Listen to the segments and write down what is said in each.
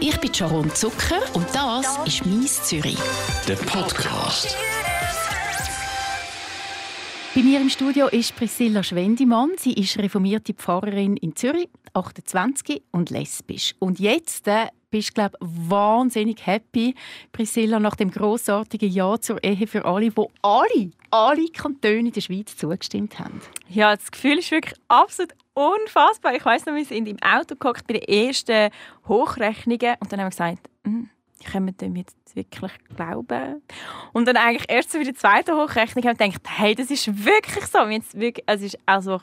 Ich bin Sharon Zucker und das ist «Mies Zürich». Der Podcast. Bei mir im Studio ist Priscilla Schwendimann. Sie ist reformierte Pfarrerin in Zürich, 28 und lesbisch. Und jetzt äh, bist du, wahnsinnig happy, Priscilla, nach dem grossartigen Ja zur Ehe für alle, wo alle, alle Kantone in der Schweiz zugestimmt haben. Ja, das Gefühl ist wirklich absolut unfassbar. Ich weiß noch, wir sind im Auto geguckt bei den ersten Hochrechnungen und dann haben wir gesagt, hm, können wir dem jetzt wirklich glauben? Und dann eigentlich erst so bei der zweiten Hochrechnung haben wir gedacht, hey, das ist wirklich so. Jetzt wirklich, es ist also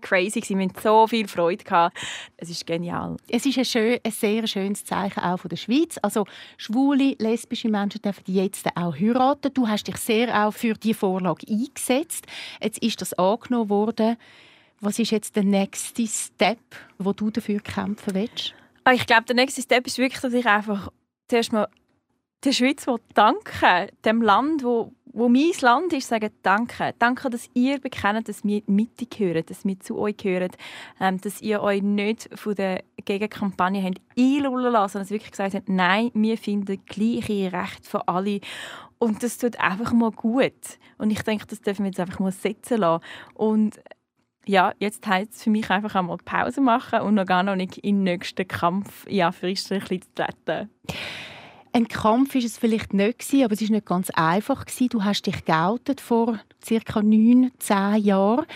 crazy. Wir hatten so viel Freude gehabt. Es ist genial. Es ist ein, schön, ein sehr schönes Zeichen auch von der Schweiz. Also schwule, lesbische Menschen dürfen jetzt auch heiraten. Du hast dich sehr auch für die Vorlage eingesetzt. Jetzt ist das angenommen worden. Was ist jetzt der nächste Step, wo du dafür kämpfen willst? Ah, ich glaube, der nächste Step ist wirklich, dass ich einfach zuerst mal der Schweiz danken dem Land, wo, wo mein Land ist, sagen Danke. Danke, dass ihr bekennt, dass wir Mitte gehören, dass wir zu euch gehören, ähm, dass ihr euch nicht von der Gegenkampagne habt einlullen lassen, sondern wirklich gesagt habt, nein, wir finden gleiche Rechte für alle. Und das tut einfach mal gut. Und ich denke, das dürfen wir jetzt einfach mal setzen lassen. Und ja, jetzt heißt es für mich einfach einmal Pause machen und noch gar noch nicht in den nächsten Kampf ja, für zu treten. Ein Kampf ist es vielleicht nicht aber es ist nicht ganz einfach Du hast dich geoutet vor circa neun, zehn Jahren.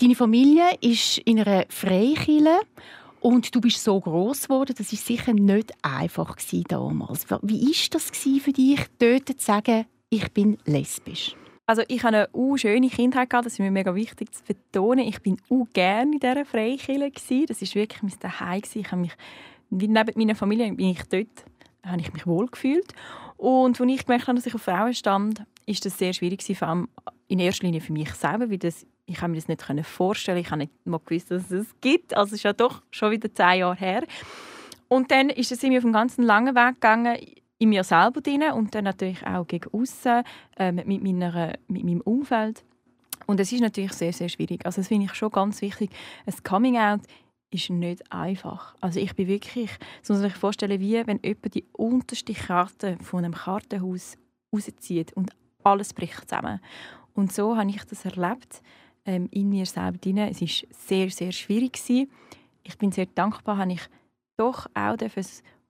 Deine Familie ist in einer Freikirche und du bist so groß geworden. Das ist sicher nicht einfach damals. Wie ist das für dich, dort zu sagen, ich bin lesbisch? Also ich hatte eine schöne Kindheit gehabt, das ist mir mega wichtig zu betonen. Ich bin auch gerne in dieser Freikirche Das ist wirklich mein Zuhause. Ich habe mich neben meiner Familie bin ich dort habe ich mich wohl gefühlt. Und als ich gemerkt habe, dass ich auf Frauen stand, ist das sehr schwierig vor allem in erster Linie für mich selber, weil das, ich kann mir das nicht vorstellen. Ich habe nicht mal gewusst, dass es das gibt. Also es ist ja doch schon wieder zehn Jahre her. Und dann ist es mir auf einen ganz langen Weg gegangen, in mir selber drin und dann natürlich auch gegen außen äh, mit, mit meinem Umfeld. Und es ist natürlich sehr, sehr schwierig. Also das finde ich schon ganz wichtig. Ein Coming-out ist nicht einfach. Also ich bin wirklich, so muss man sich vorstellen, wie wenn jemand die unterste Karte von einem Kartenhaus rauszieht und alles bricht zusammen. Und so habe ich das erlebt, ähm, in mir selber drin. Es war sehr, sehr schwierig. Gewesen. Ich bin sehr dankbar, dass ich doch auch ein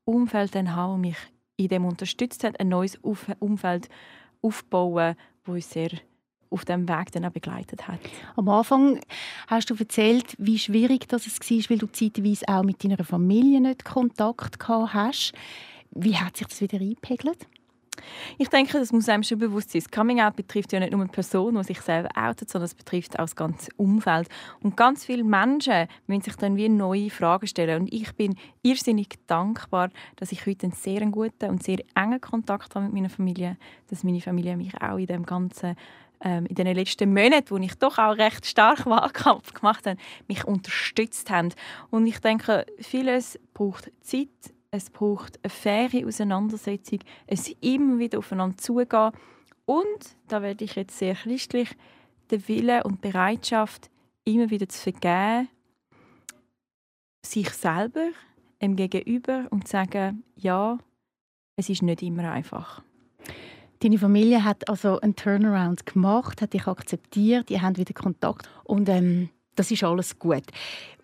Umfeld haben, das mich in dem unterstützt hat, ein neues Umfeld aufbauen, wo uns sehr auf dem Weg dann auch begleitet hat. Am Anfang hast du erzählt, wie schwierig das war, weil du zeitweise auch mit deiner Familie nicht Kontakt gehabt hast. Wie hat sich das wieder eingepegelt? Ich denke, das muss einem schon bewusst sein. Das Coming Out betrifft ja nicht nur eine Person, die sich selber outet, sondern es betrifft auch das ganze Umfeld. Und ganz viele Menschen müssen sich dann wie neue Fragen stellen. Und ich bin irrsinnig dankbar, dass ich heute einen sehr guten und sehr engen Kontakt habe mit meiner Familie, dass meine Familie mich auch in dem ganzen ähm, in den letzten Monaten, wo ich doch auch recht stark Wahlkampf gemacht habe, mich unterstützt haben. Und ich denke, vieles braucht Zeit, es braucht eine faire Auseinandersetzung, es immer wieder aufeinander zugehen und, da werde ich jetzt sehr christlich, der Wille und Bereitschaft, immer wieder zu vergeben, sich selber, dem Gegenüber und zu sagen, ja, es ist nicht immer einfach. Deine Familie hat also einen Turnaround gemacht, hat dich akzeptiert, ihr habt wieder Kontakt und ähm, das ist alles gut.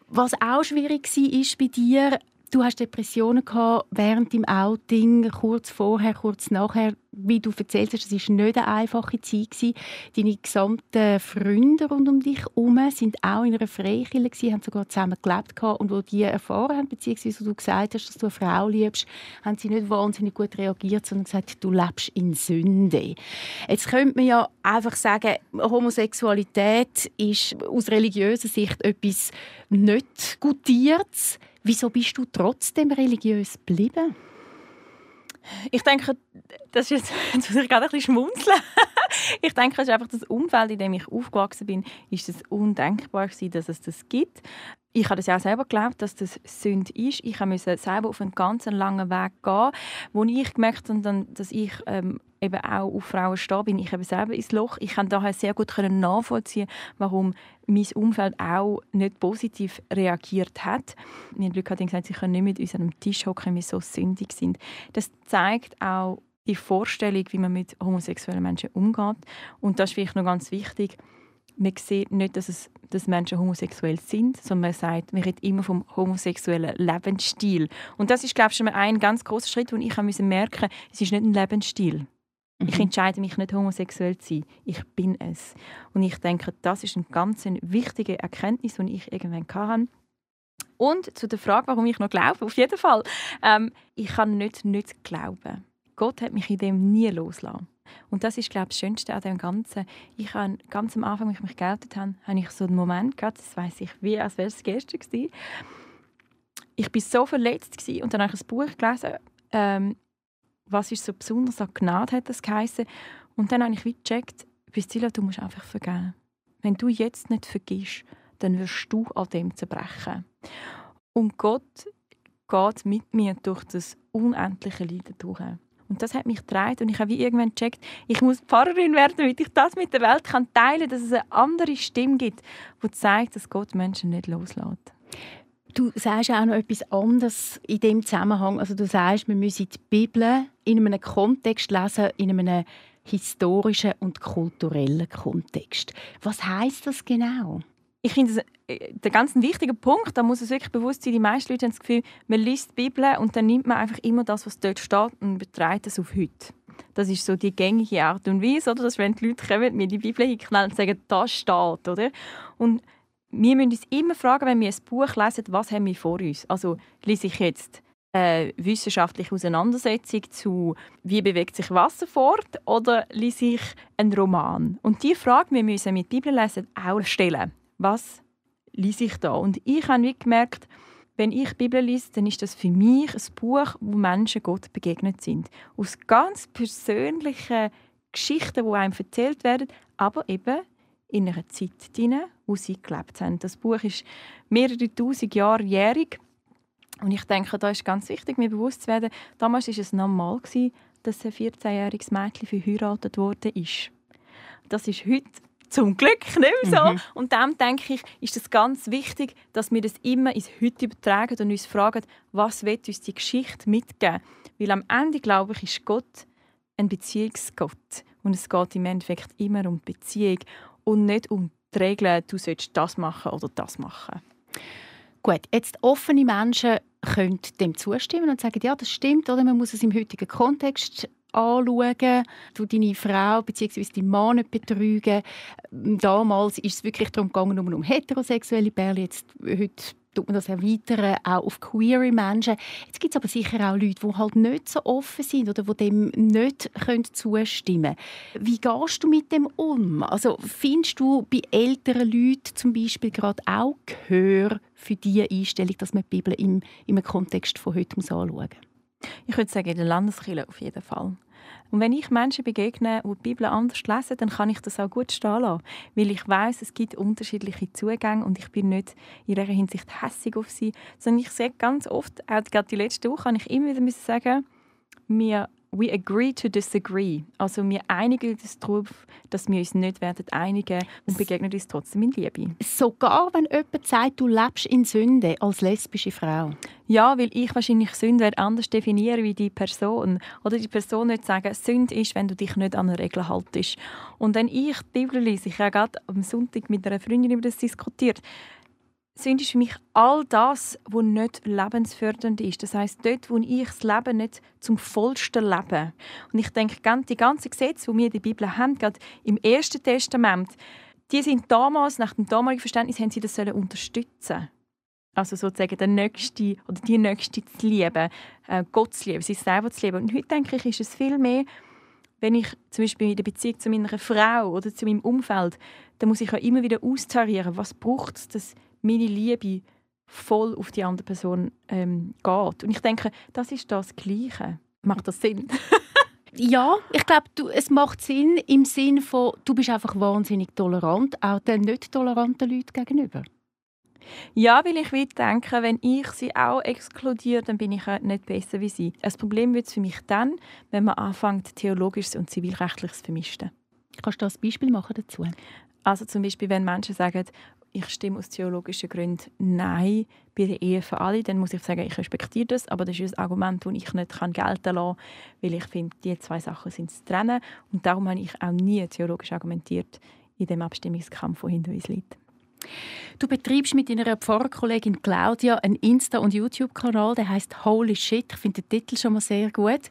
Was auch schwierig war ist bei dir, Du hast Depressionen gehabt während dem Outing, kurz vorher, kurz nachher. Wie du erzählt hast, es war nicht eine einfache Zeit. Gewesen. Deine gesamten Freunde rund um dich herum sind auch in einer Freikirche, haben sogar zusammen gelebt gehabt. und wo die erfahren haben, beziehungsweise du gesagt hast, dass du eine Frau liebst, haben sie nicht wahnsinnig gut reagiert, sondern gesagt, du lebst in Sünde. Jetzt könnte man ja einfach sagen, Homosexualität ist aus religiöser Sicht etwas nicht Gutiertes. Wieso bist du trotzdem religiös geblieben? Ich denke, das ist jetzt, jetzt muss ich gerade ein bisschen schmunzeln. ich denke, es ist einfach das Umfeld, in dem ich aufgewachsen bin, ist es undenkbar gewesen, dass es das gibt. ich habe das ja auch selber geglaubt, dass das Sünde ist. Ich musste selber auf einen ganz langen Weg gehen, wo ich gemerkt habe, dass ich ähm, eben auch auf Frauen stehe, bin ich eben selber ins Loch. Ich kann daher sehr gut nachvollziehen, warum mein Umfeld auch nicht positiv reagiert hat. Meine Leute haben gesagt, sie können nicht mit uns an einem Tisch hocken, weil wir so sündig sind. Das zeigt auch die Vorstellung, wie man mit homosexuellen Menschen umgeht. Und das ist vielleicht noch ganz wichtig man sieht nicht, dass, es, dass Menschen homosexuell sind, sondern man sagt, man redet immer vom homosexuellen Lebensstil. Und das ist, glaube ich, schon ein ganz großer Schritt, wo ich merken musste, es ist nicht ein Lebensstil. Mhm. Ich entscheide mich nicht, homosexuell zu sein. Ich bin es. Und ich denke, das ist eine ganz wichtige Erkenntnis, die ich irgendwann hatte. Und zu der Frage, warum ich noch glaube, auf jeden Fall. Ähm, ich kann nicht nicht glauben. Gott hat mich in dem nie losgelassen. Und das ist, glaube ich, das Schönste an dem Ganzen. Ich habe ganz am Anfang, als ich mich geoutet habe, habe ich so einen Moment gehabt, das weiß ich wie, als wäre es gestern gewesen. Ich war so verletzt gewesen, und dann habe ich ein Buch gelesen, ähm, was ist so besonders an Gnade, hat das geheißen. Und dann habe ich wie gecheckt, Priscilla, du musst einfach vergeben. Wenn du jetzt nicht vergisst, dann wirst du an dem zerbrechen. Und Gott geht mit mir durch das unendliche Leiden durch. Und das hat mich getragen und ich habe wie irgendwann gecheckt, ich muss Pfarrerin werden, damit ich das mit der Welt kann teilen kann, dass es eine andere Stimme gibt, die zeigt, dass Gott Menschen nicht loslässt. Du sagst auch noch etwas anderes in dem Zusammenhang. Also du sagst, wir müssen die Bibel in einem Kontext lesen, in einem historischen und kulturellen Kontext. Was heißt das genau? ich finde, äh, der ganz wichtige Punkt, da muss es wirklich bewusst sein, die meisten Leute haben das Gefühl, man liest die Bibel und dann nimmt man einfach immer das, was dort steht und betreibt es auf heute. Das ist so die gängige Art und Weise, oder? dass wenn die Leute kommen, mir die Bibel hinknallen und sagen, das steht, oder? Und wir müssen uns immer fragen, wenn wir ein Buch lesen, was haben wir vor uns? Also lese ich jetzt eine wissenschaftliche Auseinandersetzung zu «Wie bewegt sich Wasser fort?» oder lese ich einen Roman? Und diese Frage wir müssen mit Bibellesen auch stellen was lese ich da? Und ich habe gemerkt, wenn ich Bibel lese, dann ist das für mich ein Buch, wo Menschen Gott begegnet sind. Aus ganz persönlichen Geschichten, die einem erzählt werden, aber eben in einer Zeit drin, wo sie gelebt haben. Das Buch ist mehrere tausend Jahre jährig. Und ich denke, da ist ganz wichtig, mir bewusst zu werden, damals war es normal, dass ein 14-jähriges Mädchen verheiratet wurde. Das ist heute zum Glück nicht mehr so. Mhm. Und dann denke ich, ist es ganz wichtig, dass wir das immer ins Heute übertragen und uns fragen, was wird uns die Geschichte mitgeben? Weil am Ende, glaube ich, ist Gott ein Beziehungsgott. Und es geht im Endeffekt immer um die Beziehung und nicht um die Regeln, du sollst das machen oder das machen. Gut, jetzt offene Menschen können dem zustimmen und sagen, ja, das stimmt, oder man muss es im heutigen Kontext anschauen, du deine Frau bzw. deinen Mann nicht betrügen. Damals ist es wirklich darum gegangen, um heterosexuelle Pärchen. Jetzt, heute tut man das erweitern, auch auf queere Menschen. Jetzt gibt es aber sicher auch Leute, die halt nicht so offen sind oder die dem nicht zustimmen können. Wie gehst du mit dem um? Also findest du bei älteren Leuten zum Beispiel gerade auch Gehör für diese Einstellung, dass man die Bibel im, im Kontext von heute anschauen muss? Ich würde sagen, in der Landeskirche auf jeden Fall. Und wenn ich Menschen begegne, die die Bibel anders lesen, dann kann ich das auch gut stehen lassen. Weil ich weiß, es gibt unterschiedliche Zugänge und ich bin nicht in dieser Hinsicht hässig auf sie. Sondern ich sage ganz oft, auch gerade die letzte Woche, kann ich immer wieder sagen, wir we agree to disagree. Also wir einigen uns darauf, dass wir uns nicht werden einigen und begegnen uns trotzdem in Liebe. Sogar wenn jemand sagt, du lebst in Sünde als lesbische Frau? Ja, weil ich wahrscheinlich Sünde anders definieren wie die Person. Oder die Person nicht sagen, Sünde ist, wenn du dich nicht an eine Regel haltest. Und wenn ich Bibel lese, ich habe gerade am Sonntag mit einer Freundin über das diskutiert, Sünde ist für mich all das, was nicht lebensfördernd ist. Das heißt dort, wo ich das Leben nicht zum vollsten lebe. Und ich denke, die ganzen Gesetze, die wir in der Bibel haben, gerade im Ersten Testament, die sind damals, nach dem damaligen Verständnis, haben sie das sollen unterstützen also sozusagen der Nächste oder die Nächste zu lieben, äh, Gott zu lieben, sich selber zu lieben. Und heute denke ich, ist es viel mehr, wenn ich zum Beispiel in der Beziehung zu meiner Frau oder zu meinem Umfeld, dann muss ich auch immer wieder austarieren, was braucht es, meine Liebe voll auf die andere Person ähm, geht. Und ich denke, das ist das Gleiche. Macht das Sinn? ja, ich glaube, es macht Sinn im Sinn von, du bist einfach wahnsinnig tolerant, auch den nicht toleranten Leuten gegenüber. Ja, weil ich will denken, wenn ich sie auch exkludiere, dann bin ich nicht besser wie sie. Ein Problem wird es für mich dann, wenn man anfängt, Theologisches und Zivilrechtliches zu vermischen. Kannst du ein Beispiel machen dazu? Also zum Beispiel, wenn Menschen sagen, ich stimme aus theologischen Gründen Nein bei der Ehe für alle, dann muss ich sagen, ich respektiere das, aber das ist ein Argument, das ich nicht gelten lassen kann, weil ich finde, die zwei Sachen sind zu trennen und darum habe ich auch nie theologisch argumentiert in dem Abstimmungskampf, der hinter uns liegt. Du betreibst mit deiner Pfarrerkollegin Claudia einen Insta- und YouTube-Kanal, der heißt Holy Shit. Ich finde den Titel schon mal sehr gut.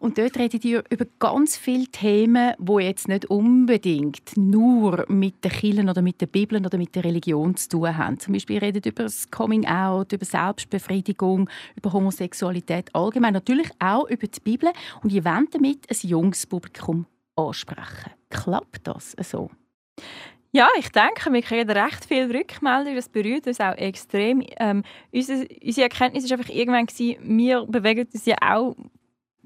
Und dort redet ihr über ganz viele Themen, wo jetzt nicht unbedingt nur mit den Kirchen oder mit der Bibel oder mit der Religion zu tun haben. Zum Beispiel ihr redet über das Coming Out, über Selbstbefriedigung, über Homosexualität allgemein, natürlich auch über die Bibel. Und ihr wollt damit ein junges Publikum ansprechen. Klappt das so? Ja, ich denke, wir kriegen recht viel Rückmeldungen. Das berührt uns auch extrem. Ähm, unsere, unsere Erkenntnis war einfach irgendwann, gewesen, wir bewegen uns ja auch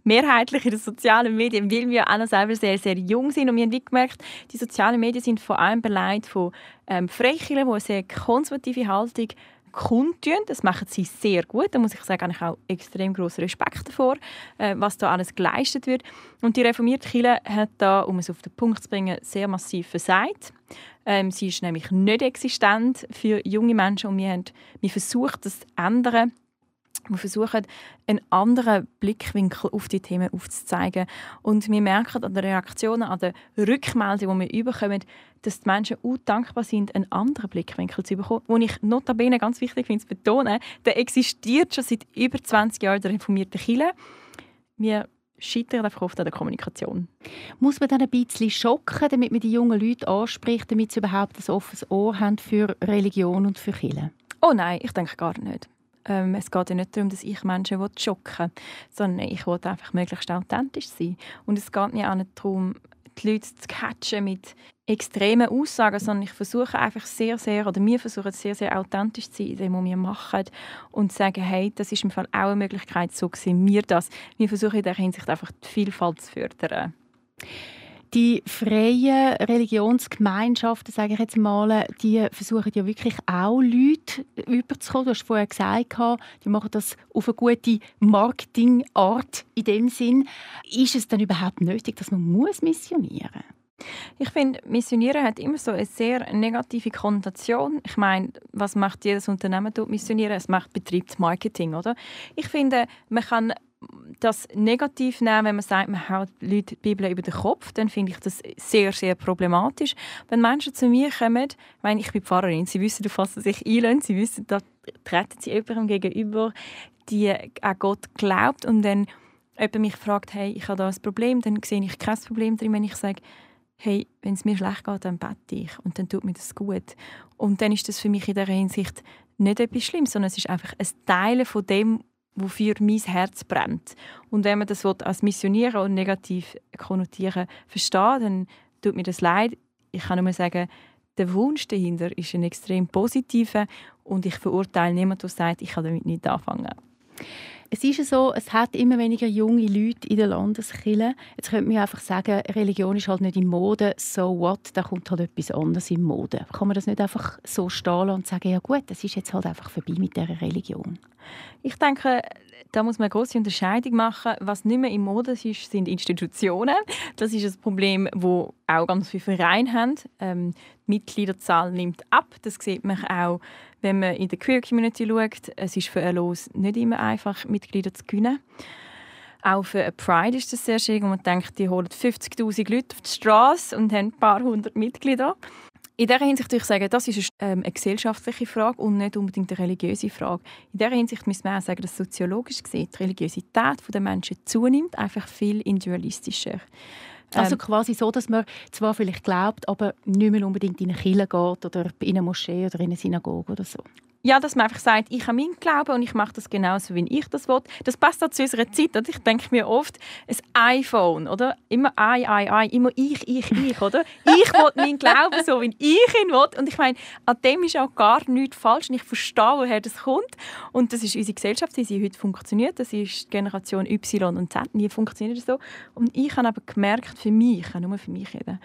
mehrheitlich in den sozialen Medien, weil wir alle selber sehr, sehr jung sind. Und wir haben gemerkt, die sozialen Medien sind vor allem beleidigt von ähm, Freikirchen, die eine sehr konservative Haltung kundtun. Das machen sie sehr gut. Da muss ich sagen, ich auch extrem großen Respekt davor, äh, was da alles geleistet wird. Und die reformierte Kirche hat da, um es auf den Punkt zu bringen, sehr massiv versagt. Ähm, sie ist nämlich nicht existent für junge Menschen und wir haben wir versucht, das zu ändern. Wir versuchen, einen anderen Blickwinkel auf die Themen aufzuzeigen. Und wir merken an den Reaktionen, an den Rückmeldungen, die wir bekommen, dass die Menschen auch dankbar sind, einen anderen Blickwinkel zu bekommen. Wo ich notabene ganz wichtig finde zu betonen, der existiert schon seit über 20 Jahren der reformierte Kirche. Wir scheitern einfach oft an der Kommunikation. Muss man dann ein bisschen schocken, damit man die jungen Leute anspricht, damit sie überhaupt ein offenes Ohr haben für Religion und für Kirche? Oh nein, ich denke gar nicht. Ähm, es geht ja nicht darum, dass ich Menschen schocken will, sondern ich will einfach möglichst authentisch sein. Und es geht mir auch nicht darum, die Leute zu catchen mit extremen Aussagen, sondern ich versuche einfach sehr, sehr, oder wir versuchen sehr, sehr authentisch zu sein in dem, was wir machen und zu sagen, hey, das ist im Fall auch eine Möglichkeit, so sehen wir das. Wir versuchen in dieser Hinsicht einfach die Vielfalt zu fördern. Die freien Religionsgemeinschaften, sage ich jetzt mal, die versuchen ja wirklich auch Leute überzukommen. Du hast vorher gesagt, die machen das auf eine gute Marketingart in dem Sinn. Ist es dann überhaupt nötig, dass man muss missionieren muss? Ich finde, Missionieren hat immer so eine sehr negative Konnotation. Ich meine, was macht jedes Unternehmen dort missionieren? Es macht Betriebsmarketing, oder? Ich finde, man kann das negativ nehmen, wenn man sagt, man haut Leute die Bibel über den Kopf, dann finde ich das sehr, sehr problematisch. Wenn Menschen zu mir kommen, ich meine, ich bin Pfarrerin, sie wissen, was sie sich einlösen, sie wissen, da treten sie jemandem gegenüber, die an Gott glaubt und dann jemand mich fragt, hey, ich habe da ein Problem, dann sehe ich kein Problem drin, wenn ich sage, hey, wenn es mir schlecht geht, dann bete ich und dann tut mir das gut. Und dann ist das für mich in der Hinsicht nicht etwas Schlimmes, sondern es ist einfach ein Teil von dem, wofür mein Herz brennt. Und wenn man das als Missionieren und negativ konnotieren versteht, dann tut mir das leid. Ich kann nur sagen, der Wunsch dahinter ist ein extrem positiver und ich verurteile niemanden, der sagt, ich kann damit nicht anfangen. Es ist so, es hat immer weniger junge Leute in der Landeskirche. Jetzt könnte man einfach sagen, Religion ist halt nicht in Mode, so what, da kommt halt etwas anderes in Mode. Kann man das nicht einfach so stehen und sagen, ja gut, das ist jetzt halt einfach vorbei mit dieser Religion? Ich denke, da muss man eine große Unterscheidung machen. Was nicht mehr in Mode ist, sind Institutionen. Das ist ein Problem, wo auch ganz viele Vereine haben. Ähm, die Mitgliederzahl nimmt ab. Das sieht man auch, wenn man in der Queer Community schaut. Es ist für ein Los nicht immer einfach, Mitglieder zu gewinnen. Auch für eine Pride ist das sehr schwierig. Man denkt, die holen 50'000 Leute auf die Straße und haben ein paar hundert Mitglieder. In dieser Hinsicht würde ich sagen, das ist eine, ähm, gesellschaftliche Frage und nicht unbedingt eine religiöse Frage. In dieser Hinsicht müssen wir auch sagen, dass soziologisch gesehen die Religiosität der Menschen zunimmt, einfach viel individualistischer. Also ähm, quasi so, dass man zwar vielleicht glaubt, aber nicht mehr unbedingt in eine Kirche geht oder in eine Moschee oder in eine Synagoge oder so. Ja, dass man einfach sagt, ich habe meinen Glauben und ich mache das genauso, wie ich das will. Das passt auch zu unserer Zeit. Oder? Ich denke mir oft, ein iPhone, oder? Immer I, I, I, immer ich, ich, ich, oder? Ich will meinen Glauben so, wie ich ihn will. Und ich meine, an dem ist auch gar nichts falsch. Und ich verstehe, woher das kommt. Und das ist unsere Gesellschaft, wie sie heute funktioniert. Das ist Generation Y und Z. Die funktioniert so. Und ich habe aber gemerkt, für mich, ich kann nur für mich reden,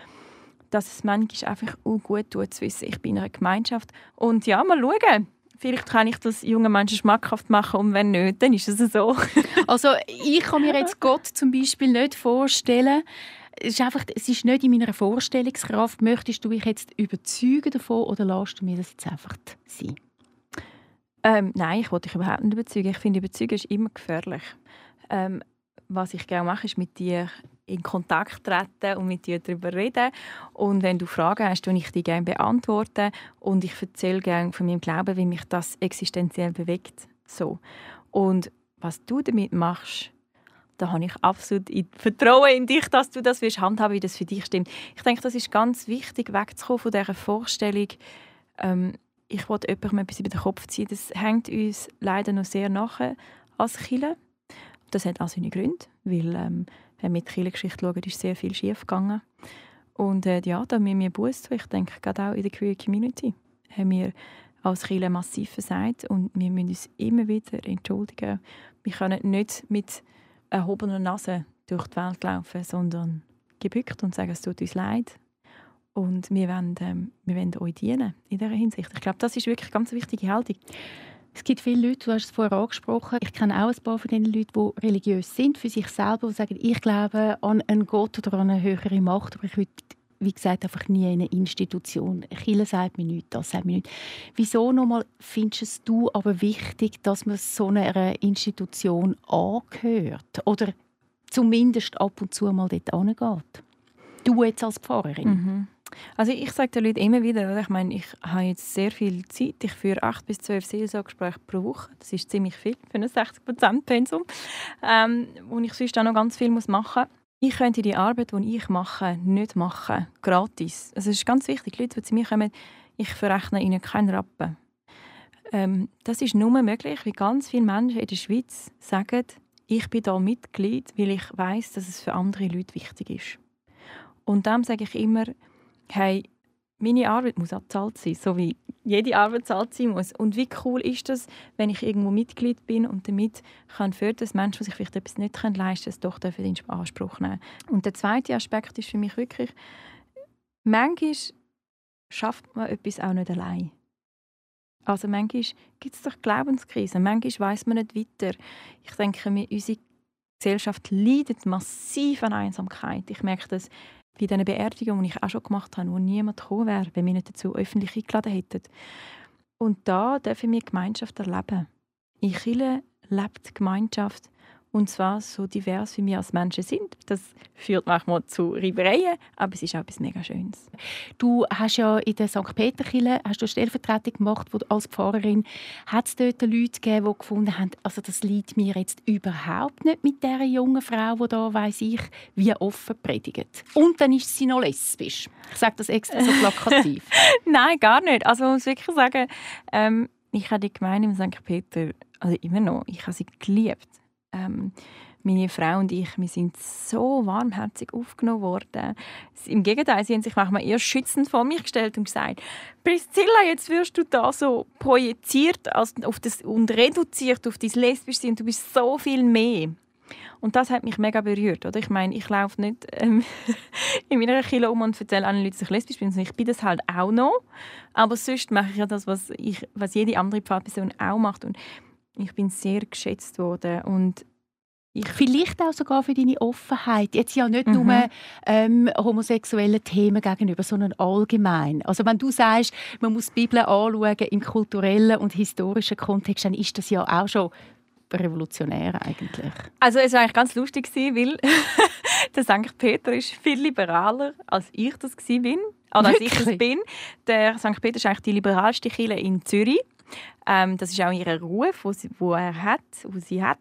dass es manchmal einfach auch gut tut, zu wissen, ich bin in einer Gemeinschaft. Und ja, mal schauen vielleicht kann ich das jungen Menschen schmackhaft machen und wenn nicht, dann ist es so. also ich kann mir jetzt Gott zum Beispiel nicht vorstellen, es ist einfach, es ist nicht in meiner Vorstellungskraft. Möchtest du mich jetzt überzeugen davon oder lässt du mir das jetzt einfach sein? Ähm, nein, ich wollte dich überhaupt nicht überzeugen. Ich finde, Überzeugen ist immer gefährlich. Ähm, was ich gerne mache, ist mit dir in Kontakt treten und mit dir darüber reden. Und wenn du Fragen hast, die ich dir gerne beantworten. Und ich erzähle gerne von meinem Glauben, wie mich das existenziell bewegt. So. Und was du damit machst, da habe ich absolut Vertrauen in dich, dass du das wirst handhaben, wie das für dich stimmt. Ich denke, das ist ganz wichtig, wegzukommen von dieser Vorstellung, ähm, ich wollte jemandem etwas über den Kopf ziehen. Das hängt uns leider noch sehr nachher als Chile. Das hat auch seine Gründe, weil ähm, wenn wir die schauen, ist sehr viel schief gegangen. Und äh, ja, da müssen wir Buß tun. Ich denke, gerade auch in der Queer Community haben wir als Kirche massiv versagt und wir müssen uns immer wieder entschuldigen. Wir können nicht mit erhobener Nase durch die Welt laufen, sondern gebückt und sagen, es tut uns leid. Und wir wollen, ähm, wir wollen euch dienen in dieser Hinsicht. Ich glaube, das ist wirklich eine ganz wichtige Haltung. Es gibt viele Leute, du hast es vorher angesprochen, ich kenne auch ein paar von den Leuten, die religiös sind, für sich selber und sagen, ich glaube an einen Gott oder an eine höhere Macht, aber ich will, wie gesagt, einfach nie in eine Institution. Chile sagt mir nichts, das sagt mir nichts. Wieso nochmal findest du aber wichtig, dass man so einer Institution angehört oder zumindest ab und zu mal dort angeht? Du jetzt als Pfarrerin. Mhm. Also ich sage den Leuten immer wieder, ich meine, ich habe jetzt sehr viel Zeit. Ich führe acht bis zwölf Seelsorgegespräche pro Woche. Das ist ziemlich viel für ein 60 Pensum, ähm, wo ich sonst auch noch ganz viel machen muss. Ich könnte die Arbeit, die ich mache, nicht machen, gratis. Also es ist ganz wichtig, die Leute, die zu mir kommen, ich verrechne ihnen keinen Rappen. Ähm, das ist nur möglich, weil ganz viele Menschen in der Schweiz sagen, ich bin da Mitglied, weil ich weiß, dass es für andere Leute wichtig ist. Und dann sage ich immer, hey, meine Arbeit muss auch bezahlt sein, so wie jede Arbeit bezahlt sein muss. Und wie cool ist das, wenn ich irgendwo Mitglied bin und damit kann fördern, dass Menschen, die sich vielleicht etwas nicht leisten können, es doch in Anspruch nehmen Und der zweite Aspekt ist für mich wirklich, manchmal schafft man etwas auch nicht allein. Also manchmal gibt es doch Glaubenskrisen, manchmal weiß man nicht weiter. Ich denke, unsere Gesellschaft leidet massiv an Einsamkeit. Ich merke das bei diesen Beerdigungen, die ich auch schon gemacht habe, wo niemand gekommen wäre, wenn wir nicht dazu öffentlich eingeladen hätten. Und da dürfen wir Gemeinschaft erleben. In Chile lebt Gemeinschaft und zwar so divers, wie wir als Menschen sind. Das führt manchmal zu Reibereien, aber es ist auch etwas mega Schönes. Du hast ja in der St. Peterkirche hast du Stellvertretung gemacht wo, als Pfarrerin. Hat es dort Leute gegeben, die gefunden haben, also das liegt mir jetzt überhaupt nicht mit dieser jungen Frau, die da, weiss ich, wie offen predigt. Und dann ist sie noch lesbisch. Ich sage das extra so plakativ. Nein, gar nicht. Also ich muss wirklich sagen, ähm, ich habe die Gemeinde in St. Peter, also immer noch, ich habe sie geliebt ähm, meine Frau und ich, wir sind so warmherzig aufgenommen worden. Im Gegenteil, sie haben sich manchmal eher schützend vor mich gestellt und gesagt, Priscilla, jetzt wirst du da so projiziert auf das, und reduziert auf dein Lesbischsein, du bist so viel mehr. Und das hat mich mega berührt. Oder? Ich meine, ich laufe nicht ähm, in meiner Kilo um und erzähle anderen Leuten, dass ich lesbisch bin. Ich bin das halt auch noch. Aber sonst mache ich ja das, was, ich, was jede andere Pfarrperson auch macht. Und ich bin sehr geschätzt worden und ich Vielleicht auch sogar für deine Offenheit. Jetzt ja nicht mhm. nur ähm, homosexuellen Themen gegenüber, sondern allgemein. Also wenn du sagst, man muss die Bibel anschauen im kulturellen und historischen Kontext, dann ist das ja auch schon revolutionär eigentlich. Also es war eigentlich ganz lustig, weil der St. Peter ist viel liberaler, als ich das bin. Oder als ich das bin. Der St. Peter ist eigentlich die liberalste Kirche in Zürich. Ähm, das ist auch ihr Ruf, wo, sie, wo er hat, wo sie hat.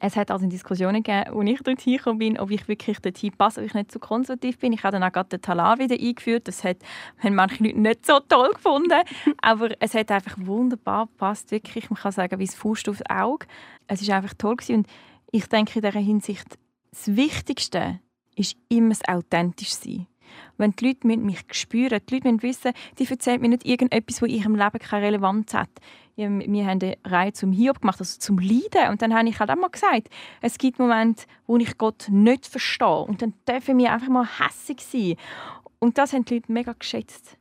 Es hat also Diskussionen gegeben, als ich dort hingekommen bin, ob ich wirklich dorthin passe, ob ich nicht zu konservativ bin. Ich habe dann auch gerade den Talar wieder eingeführt. Das hat, haben manche Leute nicht so toll gefunden. Aber es hat einfach wunderbar gepasst. Wirklich, man kann sagen, wie es Faust aufs Auge. Es war einfach toll. Gewesen. Und ich denke in dieser Hinsicht, das Wichtigste ist immer das authentisch sein. Wenn die Leute mich spüren, die Leute wissen, die erzählt mir nicht irgendetwas, das in ihrem Leben keine Relevanz hat. Wir haben eine Reihe zum Hiob gemacht, also zum Leiden. Und dann habe ich halt auch mal gesagt, es gibt Momente, wo ich Gott nicht verstehe. Und dann dürfen wir einfach mal hässig sein. Und das haben die Leute mega geschätzt.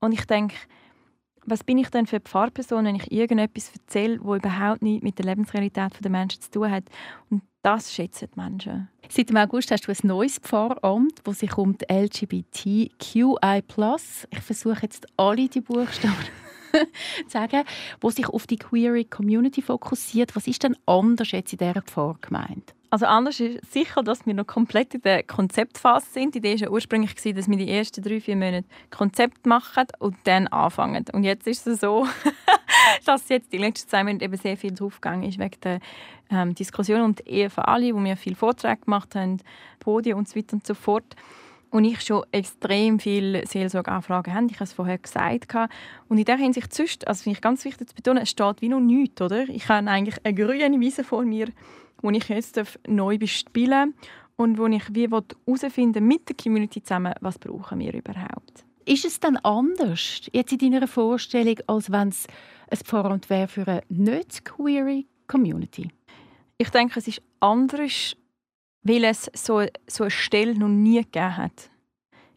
Und ich denke, was bin ich denn für eine Pfarrperson, wenn ich irgendetwas erzähle, wo überhaupt nichts mit der Lebensrealität der Menschen zu tun hat. Und das schätzen die Menschen. Seit dem August hast du ein neues Pfarramt, das sich um die LGBTQI+, ich versuche jetzt alle die Buchstaben zu sagen, wo sich auf die queer Community fokussiert. Was ist denn anders jetzt in dieser Pfarrgemeinde? Also anders ist sicher, dass wir noch komplett in der Konzeptphase sind. Die Idee war ja ursprünglich, dass wir die ersten drei, vier Monate Konzept machen und dann anfangen. Und jetzt ist es so, dass jetzt die letzten zwei Monate eben sehr viel draufgegangen ist wegen der ähm, Diskussion die Ehe für alle, wo wir viele Vorträge gemacht haben, Podien und so weiter und so fort. Und ich schon extrem viele Seelsorgeanfragen habe. Ich habe es vorher gesagt. Und in dieser Hinsicht sonst, also finde ich ganz wichtig zu betonen, es steht wie noch nichts. Oder? Ich habe eigentlich eine grüne Wiese vor mir, wo ich jetzt neu bespielen und wo ich wie herausfinden mit der Community zusammen, was brauchen wir überhaupt. Ist es dann anders, jetzt in deiner Vorstellung, als wenn es ein Pfarramt wäre für eine nicht queere Community? Ich denke, es ist anders, weil es so, so eine Stelle noch nie gegeben hat.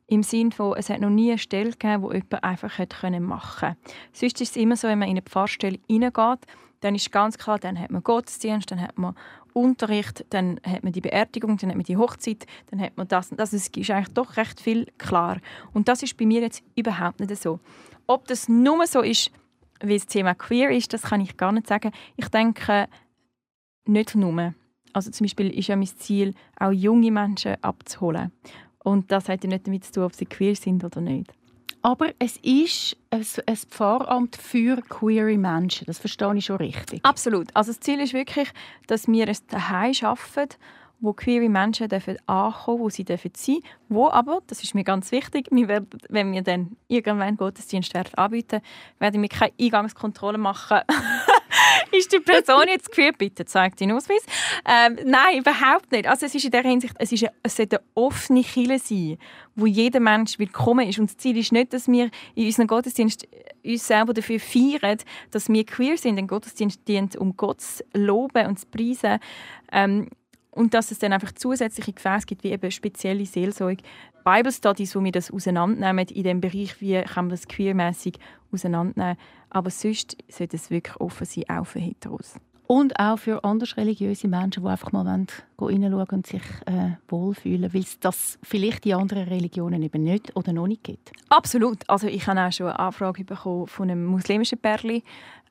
Im Sinne von, es hat noch nie eine Stelle gegeben, wo jemand einfach hätte machen konnte. Sonst ist es immer so, wenn man in eine Pfarrstelle hineingeht, dann ist ganz klar, dann hat man Gottesdienst, dann hat man Unterricht, dann hat man die Beerdigung, dann hat man die Hochzeit, dann hat man das. Das ist eigentlich doch recht viel klar. Und das ist bei mir jetzt überhaupt nicht so. Ob das nur so ist, wie das Thema queer ist, das kann ich gar nicht sagen. Ich denke, nicht nur. Also zum Beispiel ist ja mein Ziel, auch junge Menschen abzuholen. Und das hat ja nicht damit zu tun, ob sie queer sind oder nicht. Aber es ist ein, ein Pfarramt für queere Menschen. Das verstehe ich schon richtig. Absolut. Also das Ziel ist wirklich, dass wir es daheim schaffen, wo queere Menschen dürfen ankommen, wo sie dürfen sein, wo aber, das ist mir ganz wichtig, wir werden, wenn wir dann irgendwann Gottesdienst werden anbieten, werden wir keine Eingangskontrolle machen ist die Person jetzt geführt? Bitte zeig deinen Ausweis. Ähm, nein, überhaupt nicht. Also es ist in der Hinsicht, es, ist eine, es sollte eine offene Kirche sein, wo jeder Mensch willkommen ist. Und das Ziel ist nicht, dass wir in unserem Gottesdienst uns selber dafür feiern, dass wir queer sind. Ein Gottesdienst dient, um Gott zu loben und zu preisen. Ähm, und dass es dann einfach zusätzliche Gefäße gibt, wie eben spezielle Seelsorge. Bible Studies, wo wir das auseinandernehmen in dem Bereich, wie kann man das queermäßig auseinandernehmen. Aber sonst sollte es wirklich offen sein, auch für Heteros. Und auch für anders religiöse Menschen, die einfach mal reinschauen und sich äh, wohlfühlen, weil es das vielleicht in anderen Religionen eben nicht oder noch nicht gibt. Absolut. Also ich habe auch schon eine Anfrage bekommen von einem muslimischen Pärchen,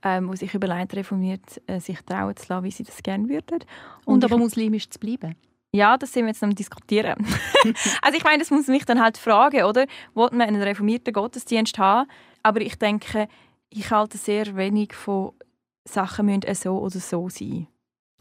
ähm, wo sich überlegt, reformiert äh, sich trauen zu lassen, wie sie das gerne würden. Und, und aber muslimisch zu bleiben. Ja, das sind wir jetzt am diskutieren. also ich meine, das muss mich dann halt fragen, oder? Wollt man einen reformierten Gottesdienst haben? Aber ich denke, ich halte sehr wenig von Sachen müssen so oder so sein.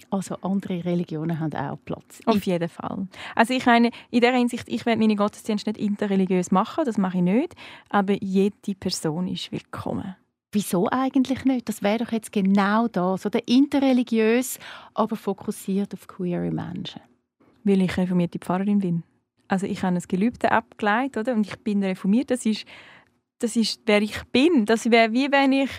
Also andere Religionen haben auch Platz. Auf jeden Fall. Also ich meine, in der Hinsicht, ich werde meine Gottesdienste nicht interreligiös machen, das mache ich nicht, aber jede Person ist willkommen. Wieso eigentlich nicht? Das wäre doch jetzt genau das, so der interreligiös, aber fokussiert auf queere Menschen. Weil ich reformierte Pfarrerin bin. Also ich habe ein Gelübde abgeleitet, oder? Und ich bin reformiert. Das ist, das ist, wer ich bin. Das wäre wie wenn ich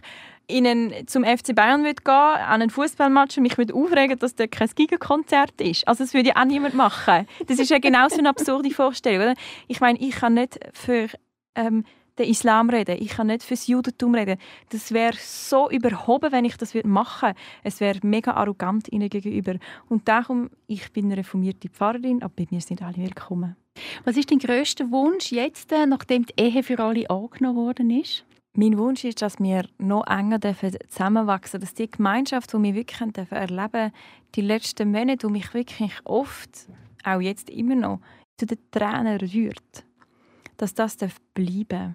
in einen, zum FC Bayern würde gehen, an einen Fußballmatch und mich würde aufregen, dass dort kein Gigakonzert ist. Also das würde ja auch niemand machen. Das ist ja genau so eine absurde Vorstellung, oder? Ich meine, ich kann nicht für ähm, den Islam reden, ich kann nicht für das Judentum reden. Das wäre so überhoben, wenn ich das machen würde. Es wäre mega arrogant ihnen gegenüber. Und darum, ich bin eine reformierte Pfarrerin, aber bei mir sind alle willkommen. Was ist dein grösster Wunsch jetzt, äh, nachdem die Ehe für alle angenommen worden ist? Mein Wunsch ist, dass wir noch enger zusammenwachsen dürfen, dass die Gemeinschaft, die wir wirklich erleben dürfen, die letzten Monate, die mich wirklich oft, auch jetzt immer noch, zu den Tränen rührt, dass das bleiben darf.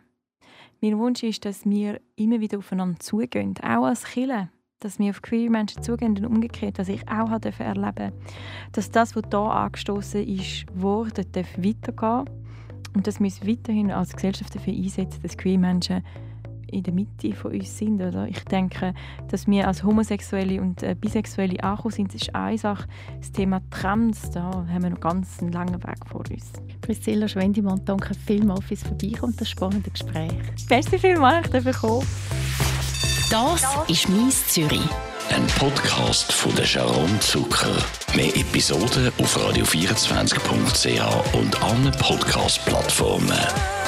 Mein Wunsch ist, dass wir immer wieder aufeinander zugehen, auch als Killer, dass wir auf queer Menschen zugehen und umgekehrt, dass ich auch erleben durfte, dass das, was hier angestoßen ist, wurde, weitergehen und dass wir uns weiterhin als Gesellschaft dafür einsetzen, dass queer Menschen in der Mitte von uns sind. Oder? Ich denke, dass wir als Homosexuelle und äh, Bisexuelle angekommen sind, ist eine Sache. Das Thema Trans, da haben wir noch ganz einen langen Weg vor uns. Priscilla Schwendimann, danke vielmals fürs Vorbeikommen und das spannende Gespräch. Merci vielmals, ich darf Das ist «Mies Zürich». Ein Podcast von der Sharon Zucker. Mehr Episoden auf radio24.ch und allen Podcast-Plattformen.